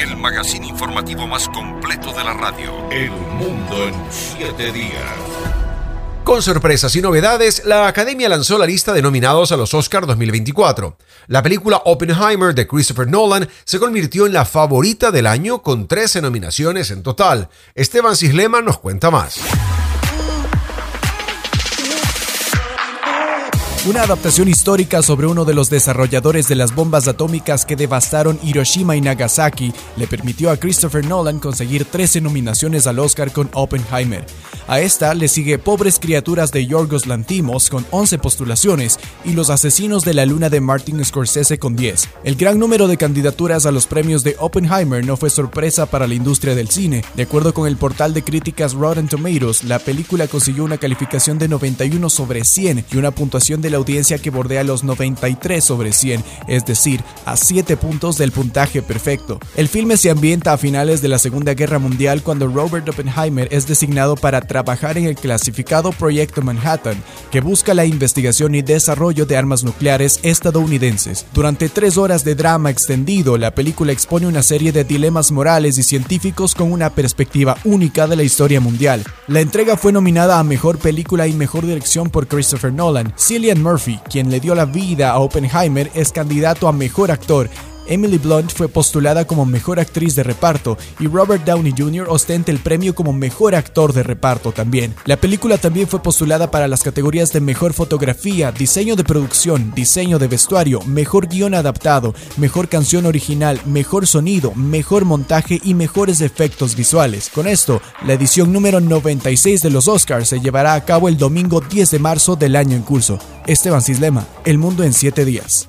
el magazine informativo más completo de la radio. El mundo en siete días. Con sorpresas y novedades, la Academia lanzó la lista de nominados a los Oscars 2024. La película Oppenheimer de Christopher Nolan se convirtió en la favorita del año con 13 nominaciones en total. Esteban Cislema nos cuenta más. Una adaptación histórica sobre uno de los desarrolladores de las bombas atómicas que devastaron Hiroshima y Nagasaki le permitió a Christopher Nolan conseguir 13 nominaciones al Oscar con Oppenheimer. A esta le sigue Pobres criaturas de Yorgos Lantimos con 11 postulaciones y Los asesinos de la luna de Martin Scorsese con 10. El gran número de candidaturas a los premios de Oppenheimer no fue sorpresa para la industria del cine. De acuerdo con el portal de críticas Rotten Tomatoes, la película consiguió una calificación de 91 sobre 100 y una puntuación de la audiencia que bordea los 93 sobre 100, es decir, a 7 puntos del puntaje perfecto. El filme se ambienta a finales de la Segunda Guerra Mundial cuando Robert Oppenheimer es designado para trabajar en el clasificado Proyecto Manhattan, que busca la investigación y desarrollo de armas nucleares estadounidenses. Durante tres horas de drama extendido, la película expone una serie de dilemas morales y científicos con una perspectiva única de la historia mundial. La entrega fue nominada a Mejor Película y Mejor Dirección por Christopher Nolan. Cillian Murphy, quien le dio la vida a Oppenheimer, es candidato a mejor actor Emily Blunt fue postulada como mejor actriz de reparto y Robert Downey Jr. ostenta el premio como mejor actor de reparto también. La película también fue postulada para las categorías de mejor fotografía, diseño de producción, diseño de vestuario, mejor guion adaptado, mejor canción original, mejor sonido, mejor montaje y mejores efectos visuales. Con esto, la edición número 96 de los Oscars se llevará a cabo el domingo 10 de marzo del año en curso. Esteban Cislema, El Mundo en 7 días.